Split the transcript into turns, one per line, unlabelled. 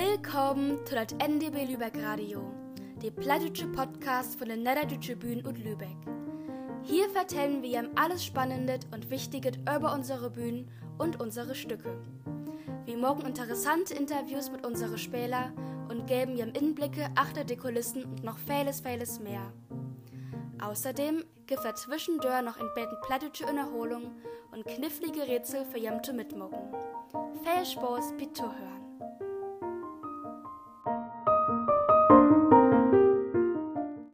Willkommen zu das NDB Lübeck Radio, der plattdeutsche Podcast von den Niederdeutsche Bühnen und Lübeck. Hier vertellen wir ihm alles Spannendes und Wichtiges über unsere Bühnen und unsere Stücke. Wir morgen interessante Interviews mit unseren Spielern und geben ihm Innenblicke, achter die Kulissen und noch vieles, vieles mehr. Außerdem gibt er zwischendurch noch in Betten plattdeutsche Unterholung und knifflige Rätsel für ihm zu mitmocken. Viel Spaß, bitte hören.